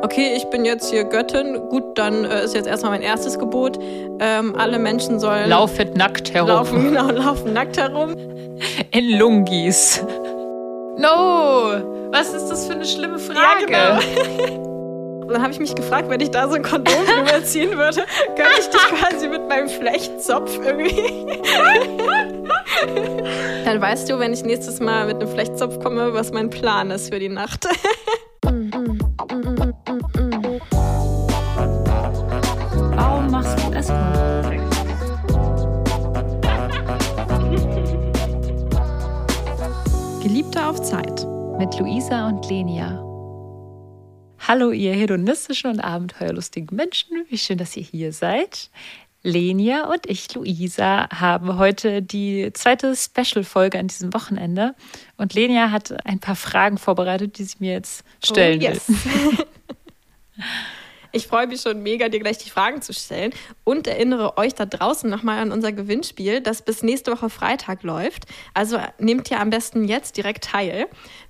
Okay, ich bin jetzt hier Göttin. Gut, dann äh, ist jetzt erstmal mein erstes Gebot. Ähm, alle Menschen sollen. Laufet nackt herum. Laufen, genau, laufen nackt herum. In Lungis. No! Was ist das für eine schlimme Frage? Ja, genau. Und dann habe ich mich gefragt, wenn ich da so ein Kondom überziehen würde, könnte ich dich quasi mit meinem Flechtzopf irgendwie. dann weißt du, wenn ich nächstes Mal mit einem Flechtzopf komme, was mein Plan ist für die Nacht. Warum machst du es? Geliebte auf Zeit. Mit Luisa und Lenia. Hallo, ihr hedonistischen und abenteuerlustigen Menschen. Wie schön, dass ihr hier seid. Lenia und ich, Luisa, haben heute die zweite Special-Folge an diesem Wochenende. Und Lenia hat ein paar Fragen vorbereitet, die sie mir jetzt stellen oh, yes. will. Ich freue mich schon mega, dir gleich die Fragen zu stellen und erinnere euch da draußen nochmal an unser Gewinnspiel, das bis nächste Woche Freitag läuft. Also nehmt ihr am besten jetzt direkt teil.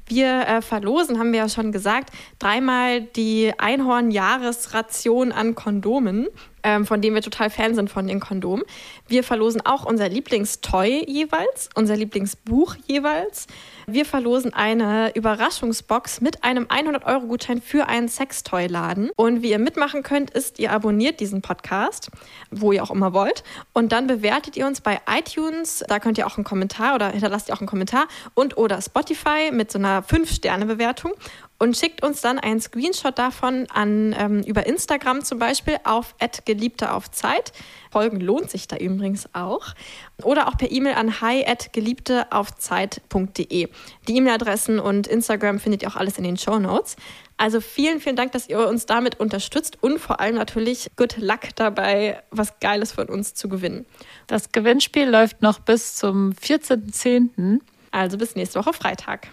Wir äh, verlosen, haben wir ja schon gesagt, dreimal die Einhorn-Jahresration an Kondomen, ähm, von denen wir total Fan sind von den Kondomen. Wir verlosen auch unser Lieblingstoy jeweils, unser Lieblingsbuch jeweils. Wir verlosen eine Überraschungsbox mit einem 100-Euro-Gutschein für einen Sextoy-Laden. Und wie ihr mitmachen könnt, ist, ihr abonniert diesen Podcast, wo ihr auch immer wollt. Und dann bewertet ihr uns bei iTunes. Da könnt ihr auch einen Kommentar oder hinterlasst ihr auch einen Kommentar. Und oder Spotify mit so einer 5-Sterne-Bewertung und schickt uns dann einen Screenshot davon an ähm, über Instagram zum Beispiel auf @geliebte auf Zeit. Folgen lohnt sich da übrigens auch. Oder auch per E-Mail an hi@geliebteaufzeit.de. Die E-Mail-Adressen und Instagram findet ihr auch alles in den Show Notes. Also vielen, vielen Dank, dass ihr uns damit unterstützt und vor allem natürlich good luck dabei, was Geiles von uns zu gewinnen. Das Gewinnspiel läuft noch bis zum 14.10. Also bis nächste Woche Freitag.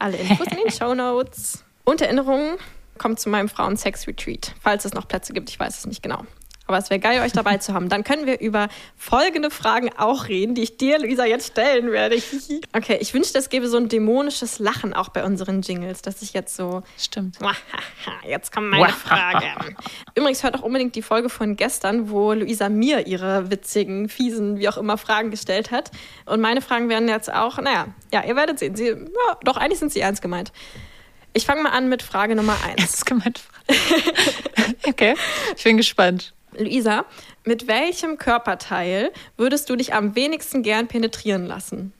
Alle Infos in den Show Notes. Und Erinnerungen kommt zu meinem Frauen-Sex-Retreat, falls es noch Plätze gibt. Ich weiß es nicht genau. Aber es wäre geil, euch dabei zu haben. Dann können wir über folgende Fragen auch reden, die ich dir, Luisa, jetzt stellen werde. Okay, ich wünschte, es gäbe so ein dämonisches Lachen auch bei unseren Jingles, dass ich jetzt so. Stimmt. Jetzt kommen meine Fragen. Übrigens hört auch unbedingt die Folge von gestern, wo Luisa mir ihre witzigen, fiesen, wie auch immer Fragen gestellt hat. Und meine Fragen werden jetzt auch, naja, ja, ihr werdet sehen. Sie, ja, doch, eigentlich sind sie ernst gemeint. Ich fange mal an mit Frage Nummer eins. Ernst gemeint. okay, ich bin gespannt. Luisa, mit welchem Körperteil würdest du dich am wenigsten gern penetrieren lassen?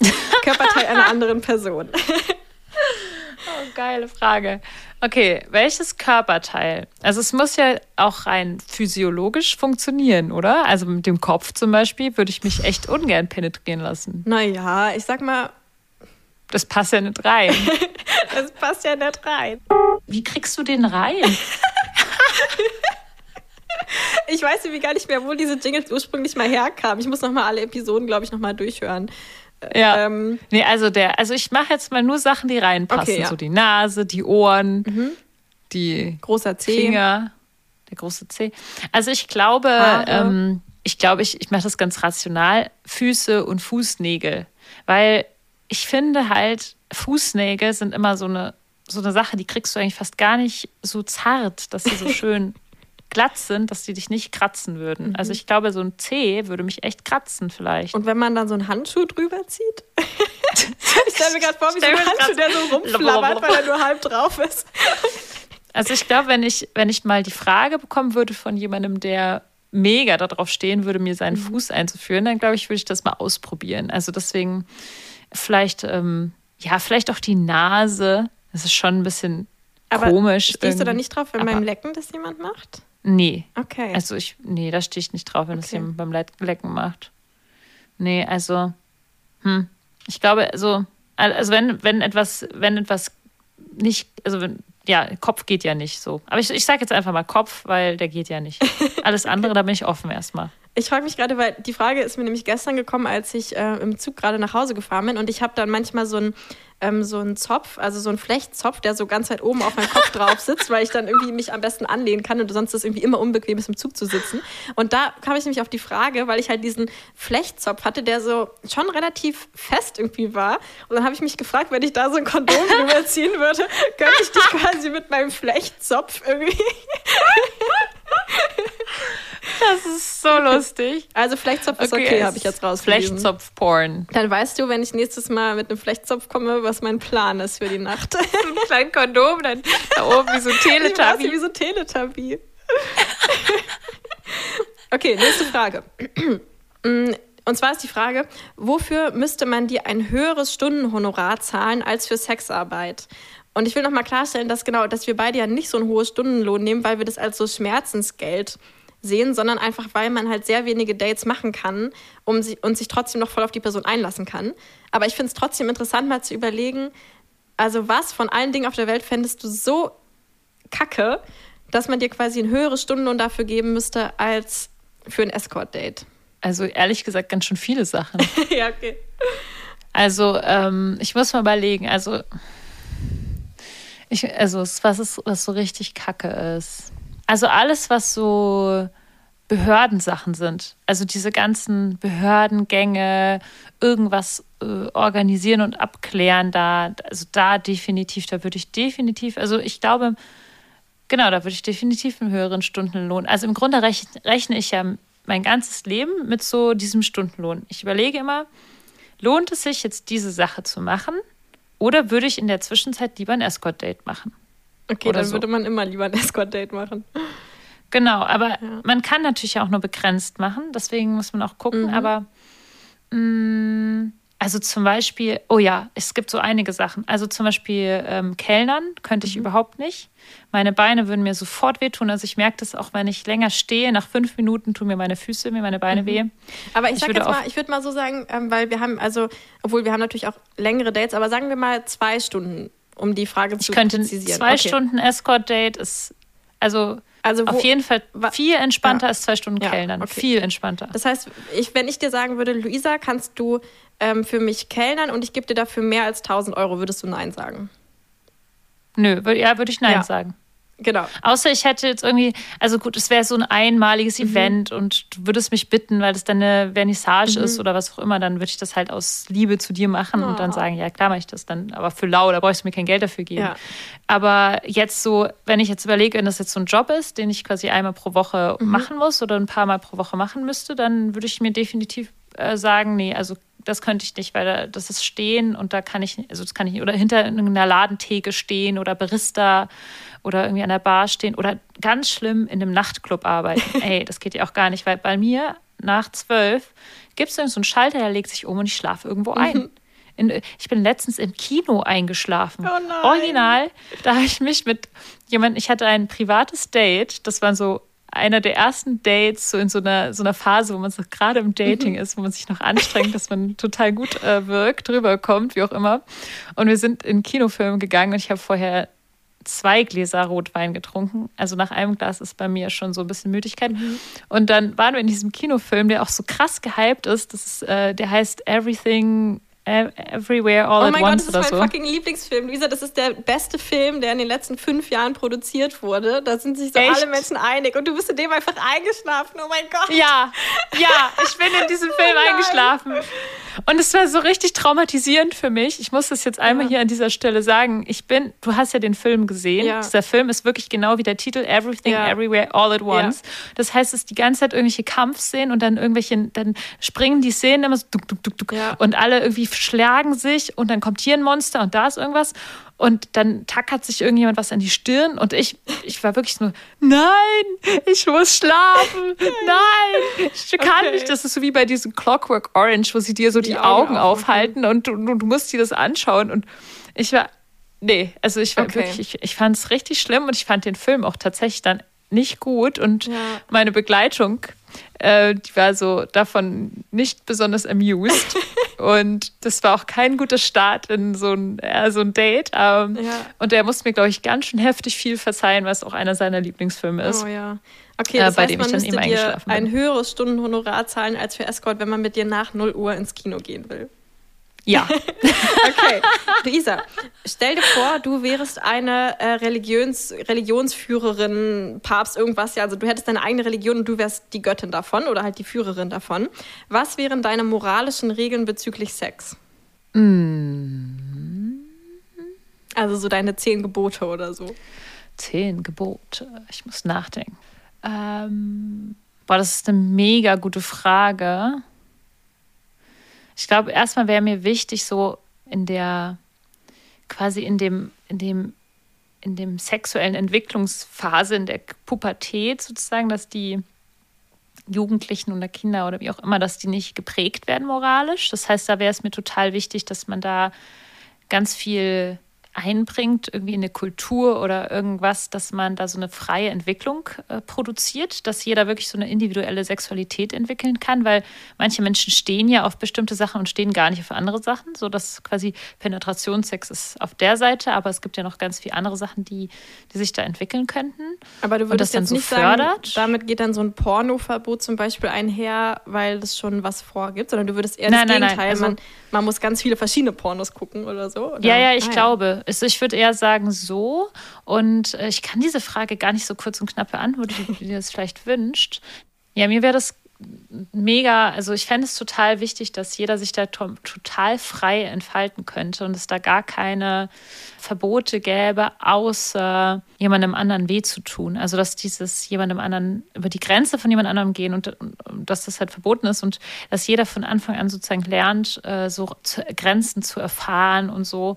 Körperteil einer anderen Person. oh, geile Frage. Okay, welches Körperteil? Also es muss ja auch rein physiologisch funktionieren, oder? Also mit dem Kopf zum Beispiel würde ich mich echt ungern penetrieren lassen. Naja, ich sag mal. Das passt ja nicht rein. das passt ja nicht rein. Wie kriegst du den rein? Ich weiß irgendwie gar nicht mehr, wo diese Jingles ursprünglich mal herkamen. Ich muss noch mal alle Episoden, glaube ich, noch mal durchhören. Ja. Ähm, nee, also der, also ich mache jetzt mal nur Sachen, die reinpassen. Okay, ja. So die Nase, die Ohren, mhm. die großer Zeh. Finger, der große Zeh. Also ich glaube, ähm, ich glaube, ich, ich mache das ganz rational. Füße und Fußnägel. Weil ich finde halt, Fußnägel sind immer so eine, so eine Sache, die kriegst du eigentlich fast gar nicht so zart, dass sie so schön glatt sind, dass die dich nicht kratzen würden. Mhm. Also ich glaube, so ein Zeh würde mich echt kratzen vielleicht. Und wenn man dann so einen Handschuh drüber zieht? ich stelle mir gerade vor, wie so ein Handschuh, der so rumflabbert, weil er nur halb drauf ist. Also ich glaube, wenn ich, wenn ich mal die Frage bekommen würde von jemandem, der mega darauf stehen würde, mir seinen mhm. Fuß einzuführen, dann glaube ich, würde ich das mal ausprobieren. Also deswegen vielleicht, ähm, ja, vielleicht auch die Nase. Das ist schon ein bisschen aber komisch. Stehst du da nicht drauf, wenn beim Lecken das jemand macht? Nee. Okay. Also ich, nee, da stehe ich nicht drauf, wenn okay. das jemand beim Lecken macht. Nee, also, hm. Ich glaube, also, also wenn, wenn etwas, wenn etwas nicht, also wenn, ja, Kopf geht ja nicht so. Aber ich, ich sage jetzt einfach mal Kopf, weil der geht ja nicht. Alles andere, okay. da bin ich offen erstmal. Ich frage mich gerade, weil die Frage ist mir nämlich gestern gekommen, als ich äh, im Zug gerade nach Hause gefahren bin und ich habe dann manchmal so ein ähm, so einen Zopf, also so einen Flechtzopf, der so ganz weit oben auf meinem Kopf drauf sitzt, weil ich dann irgendwie mich am besten anlehnen kann und sonst ist es irgendwie immer unbequem ist, im Zug zu sitzen. Und da kam ich nämlich auf die Frage, weil ich halt diesen Flechtzopf hatte, der so schon relativ fest irgendwie war. Und dann habe ich mich gefragt, wenn ich da so ein Kondom drüber ziehen würde, könnte ich dich quasi mit meinem Flechtzopf irgendwie Das ist so lustig. Also Flechtzopf ist okay, okay habe ich jetzt rausgefunden. Flechtzopf-Porn. Dann weißt du, wenn ich nächstes Mal mit einem Flechtzopf komme, was mein Plan ist für die Nacht. ein kleines Kondom, dann da oben wie so Teletubby. Wie so Teletubby. okay, nächste Frage. Und zwar ist die Frage, wofür müsste man dir ein höheres Stundenhonorar zahlen als für Sexarbeit? Und ich will nochmal klarstellen, dass genau, dass wir beide ja nicht so ein hohes Stundenlohn nehmen, weil wir das als so Schmerzensgeld sehen, sondern einfach, weil man halt sehr wenige Dates machen kann um sie, und sich trotzdem noch voll auf die Person einlassen kann. Aber ich finde es trotzdem interessant, mal zu überlegen, also was von allen Dingen auf der Welt fändest du so kacke, dass man dir quasi ein höheres Stundenlohn dafür geben müsste als für ein Escort-Date? Also ehrlich gesagt ganz schön viele Sachen. ja, okay. Also ähm, ich muss mal überlegen, also ich, also was ist, was so richtig kacke ist. Also alles, was so Behördensachen sind. Also diese ganzen Behördengänge, irgendwas äh, organisieren und abklären da. Also da definitiv, da würde ich definitiv, also ich glaube, genau, da würde ich definitiv einen höheren Stundenlohn. Also im Grunde rechne, rechne ich ja mein ganzes Leben mit so diesem Stundenlohn. Ich überlege immer, lohnt es sich jetzt diese Sache zu machen oder würde ich in der Zwischenzeit lieber ein Escort-Date machen? Okay, dann so. würde man immer lieber ein Escort-Date machen. Genau, aber ja. man kann natürlich auch nur begrenzt machen, deswegen muss man auch gucken. Mhm. Aber mh, mm, also zum Beispiel, oh ja, es gibt so einige Sachen. Also zum Beispiel ähm, Kellnern könnte ich mhm. überhaupt nicht. Meine Beine würden mir sofort wehtun. Also ich merke das auch, wenn ich länger stehe. Nach fünf Minuten tun mir meine Füße, mir meine Beine mhm. weh. Aber ich, ich sag jetzt mal, ich würde mal so sagen, ähm, weil wir haben, also, obwohl wir haben natürlich auch längere Dates, aber sagen wir mal zwei Stunden um die Frage zu ich könnte präzisieren. Zwei okay. Stunden Escort-Date ist also, also wo, auf jeden Fall viel entspannter ja. als zwei Stunden ja, Kellnern. Okay. Viel entspannter. Das heißt, ich, wenn ich dir sagen würde, Luisa, kannst du ähm, für mich kellnern und ich gebe dir dafür mehr als 1000 Euro, würdest du Nein sagen? Nö, ja, würde ich Nein ja. sagen. Genau. Außer ich hätte jetzt irgendwie, also gut, es wäre so ein einmaliges mhm. Event und du würdest mich bitten, weil das dann eine Vernissage mhm. ist oder was auch immer, dann würde ich das halt aus Liebe zu dir machen oh. und dann oh. sagen, ja klar mache ich das dann, aber für lau, da brauchst du mir kein Geld dafür geben. Ja. Aber jetzt so, wenn ich jetzt überlege, wenn das jetzt so ein Job ist, den ich quasi einmal pro Woche mhm. machen muss oder ein paar Mal pro Woche machen müsste, dann würde ich mir definitiv äh, sagen, nee, also das könnte ich nicht, weil da, das ist stehen und da kann ich, also das kann ich, oder hinter einer Ladentheke stehen oder Barista oder irgendwie an der Bar stehen oder ganz schlimm in einem Nachtclub arbeiten. Ey, das geht ja auch gar nicht, weil bei mir nach zwölf gibt es so einen Schalter, der legt sich um und ich schlafe irgendwo ein. Mhm. In, ich bin letztens im Kino eingeschlafen. Oh Original, da habe ich mich mit jemandem, ich hatte ein privates Date, das war so einer der ersten Dates, so in so einer, so einer Phase, wo man so gerade im Dating mhm. ist, wo man sich noch anstrengt, dass man total gut äh, wirkt, rüberkommt, wie auch immer. Und wir sind in Kinofilm gegangen und ich habe vorher zwei Gläser Rotwein getrunken. Also nach einem Glas ist bei mir schon so ein bisschen Müdigkeit. Mhm. Und dann waren wir in diesem Kinofilm, der auch so krass gehypt ist. Das ist äh, der heißt Everything Everywhere All oh at Once oder so. Oh mein Gott, das ist mein so. fucking Lieblingsfilm. Luisa, das ist der beste Film, der in den letzten fünf Jahren produziert wurde. Da sind sich so Echt? alle Menschen einig. Und du bist in dem einfach eingeschlafen. Oh mein Gott. Ja, ja, ich bin in diesem Film oh eingeschlafen. Und es war so richtig traumatisierend für mich. Ich muss das jetzt einmal ja. hier an dieser Stelle sagen. Ich bin, du hast ja den Film gesehen. Ja. Dieser Film ist wirklich genau wie der Titel Everything, ja. Everywhere, All at Once. Das heißt, es ist die ganze Zeit irgendwelche Kampfszenen und dann irgendwelche, dann springen die Szenen immer so duck, duck, duck, duck. Und alle irgendwie schlagen sich und dann kommt hier ein Monster und da ist irgendwas. Und dann tackert sich irgendjemand was an die Stirn und ich, ich war wirklich so, nein, ich muss schlafen, nein, ich kann okay. nicht. Das ist so wie bei diesem Clockwork Orange, wo sie dir so die, die Augen, Augen aufhalten und du, du, musst dir das anschauen. Und ich war, nee, also ich war okay. wirklich, ich, ich fand es richtig schlimm und ich fand den Film auch tatsächlich dann nicht gut und ja. meine Begleitung, äh, die war so davon nicht besonders amused. Und das war auch kein guter Start in so ein, äh, so ein Date. Ähm, ja. Und er musste mir, glaube ich, ganz schön heftig viel verzeihen, was auch einer seiner Lieblingsfilme ist. Oh ja. Okay, das äh, bei heißt, dem man müsste dir ein höheres Stundenhonorar zahlen als für Escort, wenn man mit dir nach 0 Uhr ins Kino gehen will. Ja. okay. Luisa, stell dir vor, du wärst eine äh, Religions, Religionsführerin, Papst, irgendwas, ja. Also du hättest deine eigene Religion und du wärst die Göttin davon oder halt die Führerin davon. Was wären deine moralischen Regeln bezüglich Sex? Mm. Also so deine zehn Gebote oder so. Zehn Gebote. Ich muss nachdenken. Ähm, boah, das ist eine mega gute Frage. Ich glaube, erstmal wäre mir wichtig, so in der, quasi in dem, in dem, in dem sexuellen Entwicklungsphase, in der Pubertät sozusagen, dass die Jugendlichen oder Kinder oder wie auch immer, dass die nicht geprägt werden moralisch. Das heißt, da wäre es mir total wichtig, dass man da ganz viel einbringt, irgendwie in eine Kultur oder irgendwas, dass man da so eine freie Entwicklung äh, produziert, dass jeder wirklich so eine individuelle Sexualität entwickeln kann, weil manche Menschen stehen ja auf bestimmte Sachen und stehen gar nicht auf andere Sachen, so dass quasi Penetrationssex ist auf der Seite, aber es gibt ja noch ganz viele andere Sachen, die, die sich da entwickeln könnten. Aber du würdest jetzt so nicht fördert. sagen, damit geht dann so ein Pornoverbot zum Beispiel einher, weil das schon was vorgibt, sondern du würdest eher nein, das nein, Gegenteil, nein, also, man, man muss ganz viele verschiedene Pornos gucken oder so. Oder? Ja, ja, ich ah, glaube. Also ich würde eher sagen so. Und äh, ich kann diese Frage gar nicht so kurz und knapp beantworten, wie du das vielleicht wünscht. Ja, mir wäre das mega, also ich fände es total wichtig, dass jeder sich da to total frei entfalten könnte und es da gar keine Verbote gäbe, außer jemandem anderen weh zu tun. Also dass dieses jemandem anderen über die Grenze von jemand anderem gehen und, und, und dass das halt verboten ist und dass jeder von Anfang an sozusagen lernt, äh, so zu, Grenzen zu erfahren und so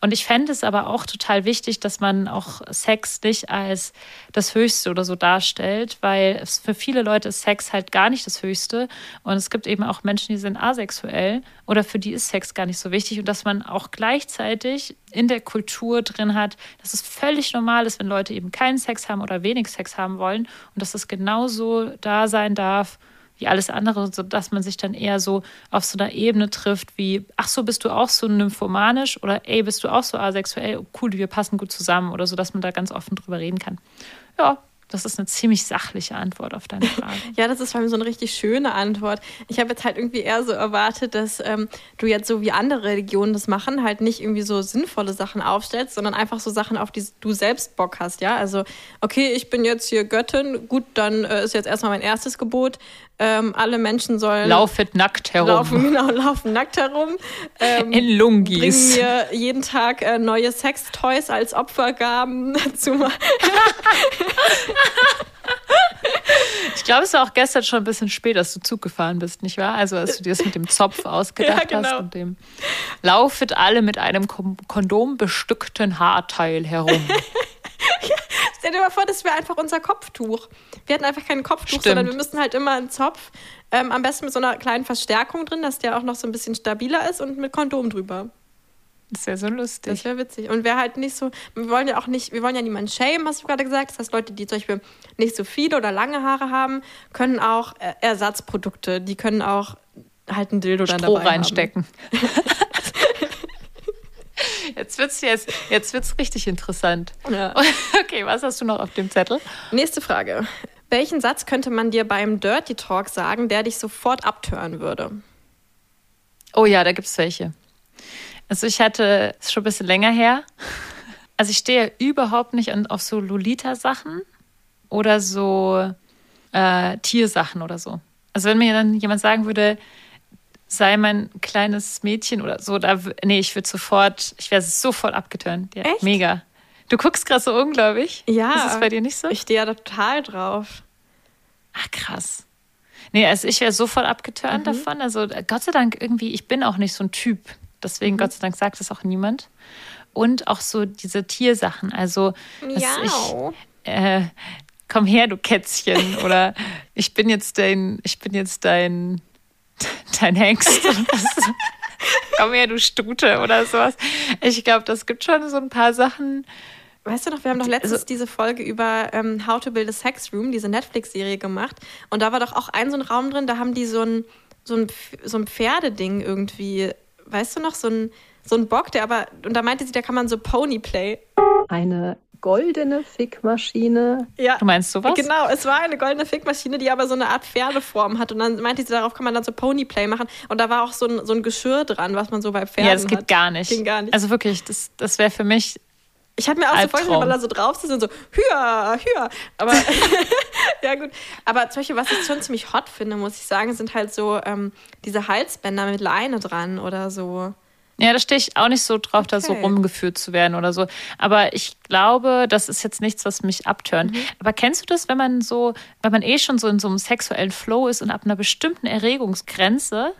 und ich fände es aber auch total wichtig, dass man auch Sex nicht als das Höchste oder so darstellt, weil für viele Leute ist Sex halt gar nicht das Höchste. Und es gibt eben auch Menschen, die sind asexuell oder für die ist Sex gar nicht so wichtig. Und dass man auch gleichzeitig in der Kultur drin hat, dass es völlig normal ist, wenn Leute eben keinen Sex haben oder wenig Sex haben wollen und dass es genauso da sein darf wie alles andere, sodass man sich dann eher so auf so einer Ebene trifft, wie, ach so, bist du auch so nymphomanisch oder ey, bist du auch so asexuell, cool, wir passen gut zusammen oder so, dass man da ganz offen drüber reden kann. Ja, das ist eine ziemlich sachliche Antwort auf deine Frage. ja, das ist vor allem so eine richtig schöne Antwort. Ich habe jetzt halt irgendwie eher so erwartet, dass ähm, du jetzt so wie andere Religionen das machen, halt nicht irgendwie so sinnvolle Sachen aufstellst, sondern einfach so Sachen, auf die du selbst Bock hast, ja? Also, okay, ich bin jetzt hier Göttin, gut, dann äh, ist jetzt erstmal mein erstes Gebot. Ähm, alle Menschen sollen. Laufet nackt herum. Laufen, genau, laufen nackt herum. Ähm, In Lungis. Bringen mir jeden Tag äh, neue Sextoys als Opfergaben zu machen. Ich glaube, es war auch gestern schon ein bisschen spät, dass du Zug gefahren bist, nicht wahr? Also, als du dir das mit dem Zopf ausgedacht ja, genau. hast und dem Laufet alle mit einem Kondom bestückten Haarteil herum. ja, stell dir mal vor, das wäre einfach unser Kopftuch. Wir hatten einfach kein Kopftuch, Stimmt. sondern wir müssten halt immer einen Zopf, ähm, am besten mit so einer kleinen Verstärkung drin, dass der auch noch so ein bisschen stabiler ist und mit Kondom drüber. Das wäre so lustig. Das wäre witzig. Und wer halt nicht so, wir wollen ja auch nicht, wir wollen ja niemanden schämen, hast du gerade gesagt. Das heißt, Leute, die zum Beispiel nicht so viele oder lange Haare haben, können auch äh, Ersatzprodukte, die können auch halt ein Dildo Stroh dann dabei reinstecken. jetzt wird's jetzt, jetzt wird's richtig interessant. Ja. Okay, was hast du noch auf dem Zettel? Nächste Frage. Welchen Satz könnte man dir beim Dirty Talk sagen, der dich sofort abtören würde? Oh ja, da gibt's welche. Also ich hatte, ist schon ein bisschen länger her. Also ich stehe überhaupt nicht auf so Lolita-Sachen oder so äh, Tiersachen oder so. Also wenn mir dann jemand sagen würde, sei mein kleines Mädchen oder so, da, nee, ich würde sofort, ich wäre sofort abgeturnt. Ja, Echt? Mega. Du guckst gerade so unglaublich. Ja. Ist das bei dir nicht so? Ich stehe ja total drauf. Ach, krass. Nee, also ich wäre sofort abgeturnt mhm. davon. Also Gott sei Dank irgendwie, ich bin auch nicht so ein Typ, Deswegen, mhm. Gott sei Dank, sagt es auch niemand. Und auch so diese Tiersachen. Also, ja. ich, äh, komm her, du Kätzchen. Oder ich bin jetzt dein, ich bin jetzt dein, dein Hengst. komm her, du Stute oder sowas. Ich glaube, das gibt schon so ein paar Sachen. Weißt du noch, wir haben doch letztens also, diese Folge über ähm, How to Build a Sex Room, diese Netflix-Serie gemacht. Und da war doch auch ein so ein Raum drin, da haben die so ein so ein, so ein Pferdeding irgendwie. Weißt du noch, so ein, so ein Bock, der aber, und da meinte sie, da kann man so Ponyplay. Eine goldene Fickmaschine. Ja. Du meinst sowas? Genau, es war eine goldene Fickmaschine, die aber so eine Art Pferdeform hat. Und dann meinte sie, darauf kann man dann so Ponyplay machen. Und da war auch so ein, so ein Geschirr dran, was man so bei Pferden Ja, das geht hat. gar nicht. Ging gar nicht. Also wirklich, das, das wäre für mich. Ich habe mir auch so Albtraum. vorgestellt, wenn man da so drauf sitzt und so, hüa, hüa. Aber ja, gut. Aber zum Beispiel, was ich schon ziemlich hot finde, muss ich sagen, sind halt so ähm, diese Halsbänder mit Leine dran oder so. Ja, da stehe ich auch nicht so drauf, da so Okay. rumgeführt zu werden oder so. Aber ich glaube, das ist jetzt nichts, was mich abtönt. Mhm. Aber kennst du das, wenn man so, wenn man eh schon so in so einem sexuellen Flow ist und ab einer bestimmten Erregungsgrenze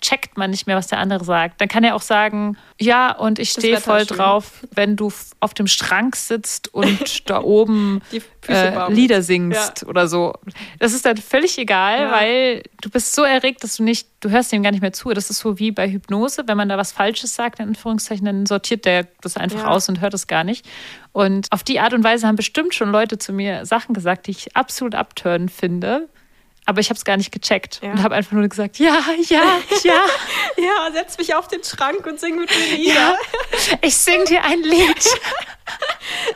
checkt man nicht mehr, was der andere sagt. Dann kann er auch sagen, ja, und ich stehe voll drauf, wenn du auf dem Schrank sitzt und da oben äh. Lieder singst oder so. Das ist dann völlig egal, Ja. weil du bist so erregt, dass du nicht, du hörst dem gar nicht mehr zu. Das ist so wie bei Hypnose, wenn man da was Falsches sagt, in Anführungszeichen, dann sortiert der das einfach Ja. aus und hört es gar nicht. Und auf die Art und Weise haben bestimmt schon Leute zu mir Sachen gesagt, die ich absolut abtörend finde. Aber ich habe es gar nicht gecheckt Ja. und habe einfach nur gesagt, ja, ja, ja, Ja, setz mich auf den Schrank und sing mit mir ja. Lieder. Ich sing dir ein Lied.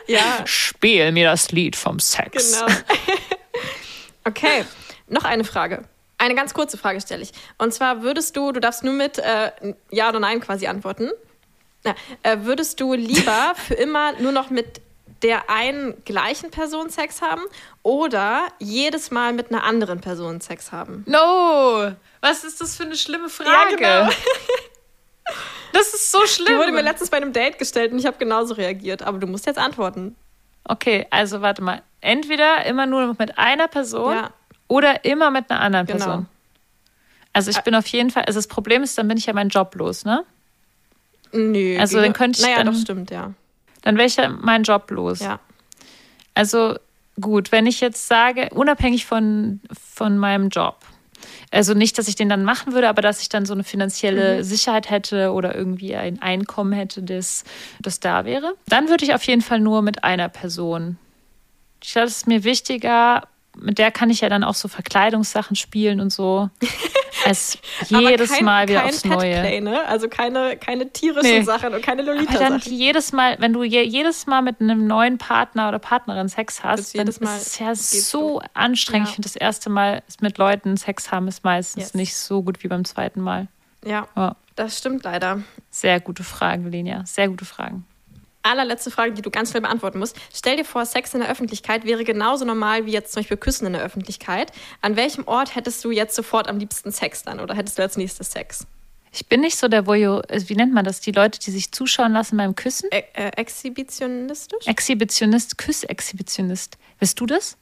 Ja, Spiel mir das Lied vom Sex. genau. Okay, noch eine Frage. Eine ganz kurze Frage stelle ich. Und zwar würdest du, du darfst nur mit äh, Ja oder Nein quasi antworten. Na, äh, würdest du lieber für immer nur noch mit der einen gleichen Person Sex haben oder jedes Mal mit einer anderen Person Sex haben? No, was ist das für eine schlimme Frage? genau. Das ist so schlimm. Die wurde mir letztens bei einem Date gestellt und ich habe genauso reagiert. Aber du musst jetzt antworten. Okay, also warte mal. Entweder immer nur mit einer Person Ja. oder immer mit einer anderen Genau. Person. Also ich bin auf jeden Fall, also das Problem ist, dann bin ich ja meinen Job los, ne? Nö. Also dann könnte ich Naja, dann- doch, stimmt, ja. Dann wäre ich ja meinen Job los. Ja. Also gut, wenn ich jetzt sage, unabhängig von, von meinem Job, also nicht, dass ich den dann machen würde, aber dass ich dann so eine finanzielle Mhm. Sicherheit hätte oder irgendwie ein Einkommen hätte, das, das da wäre, dann würde ich auf jeden Fall nur mit einer Person. Ich glaube, das ist mir wichtiger. Mit der kann ich ja dann auch so Verkleidungssachen spielen und so. Aber jedes kein, Mal wieder kein aufs Petplay, Neue. ne? Also keine, keine tierischen Nee. Sachen und keine Aber dann Lolita-Sachen. jedes Mal, wenn du je, jedes Mal mit einem neuen Partner oder Partnerin Sex hast, du dann ist es ja so anstrengend. Ja. Ich finde, das erste Mal mit Leuten Sex haben ist meistens Yes. nicht so gut wie beim zweiten Mal. Ja, Ja. das stimmt leider. Sehr gute Fragen, Lenia. Sehr gute Fragen. Allerletzte Frage, die du ganz schnell beantworten musst. Stell dir vor, Sex in der Öffentlichkeit wäre genauso normal wie jetzt zum Beispiel Küssen in der Öffentlichkeit. An welchem Ort hättest du jetzt sofort am liebsten Sex dann oder hättest du als nächstes Sex? Ich bin nicht so der Voyeur, äh, wie nennt man das? Die Leute, die sich zuschauen lassen beim Küssen? Ä äh, exhibitionistisch? Exhibitionist, Küssexhibitionist. Bist du das?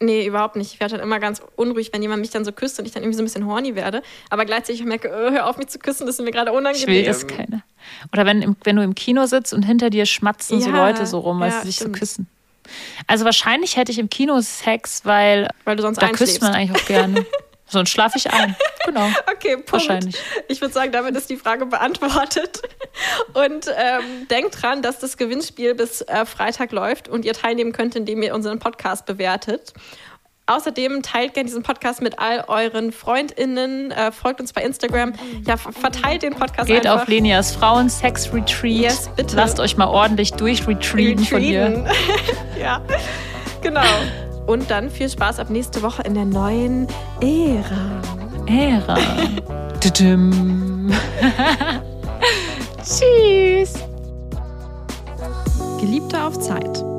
Nee, überhaupt nicht. Ich werde dann immer ganz unruhig, wenn jemand mich dann so küsst und ich dann irgendwie so ein bisschen horny werde. Aber gleichzeitig merke, äh, hör auf mich zu küssen, das ist mir gerade unangenehm. Ich will das keine. Oder wenn, im, wenn du im Kino sitzt und hinter dir schmatzen so Ja, Leute so rum, weil ja, sie sich stimmt. so küssen. Also wahrscheinlich hätte ich im Kino Sex, weil Weil du sonst Da einschläfst. küsst man eigentlich auch gerne. Sonst schlafe ich ein. Genau. Okay, Punkt. Wahrscheinlich. Ich würde sagen, damit ist die Frage beantwortet. Und ähm, denkt dran, dass das Gewinnspiel bis äh, Freitag läuft und ihr teilnehmen könnt, indem ihr unseren Podcast bewertet. Außerdem teilt gerne diesen Podcast mit all euren FreundInnen, äh, folgt uns bei Instagram. Ja, ver- verteilt den Podcast Geht einfach. auf Lenias Frauen-Sex-Retreat. Yes, bitte. Lasst euch mal ordentlich durchretreaten von ihr. Retreaten. ja, genau. Und dann viel Spaß ab nächste Woche in der neuen Ära. Ära. Tschüss. Geliebte auf Zeit.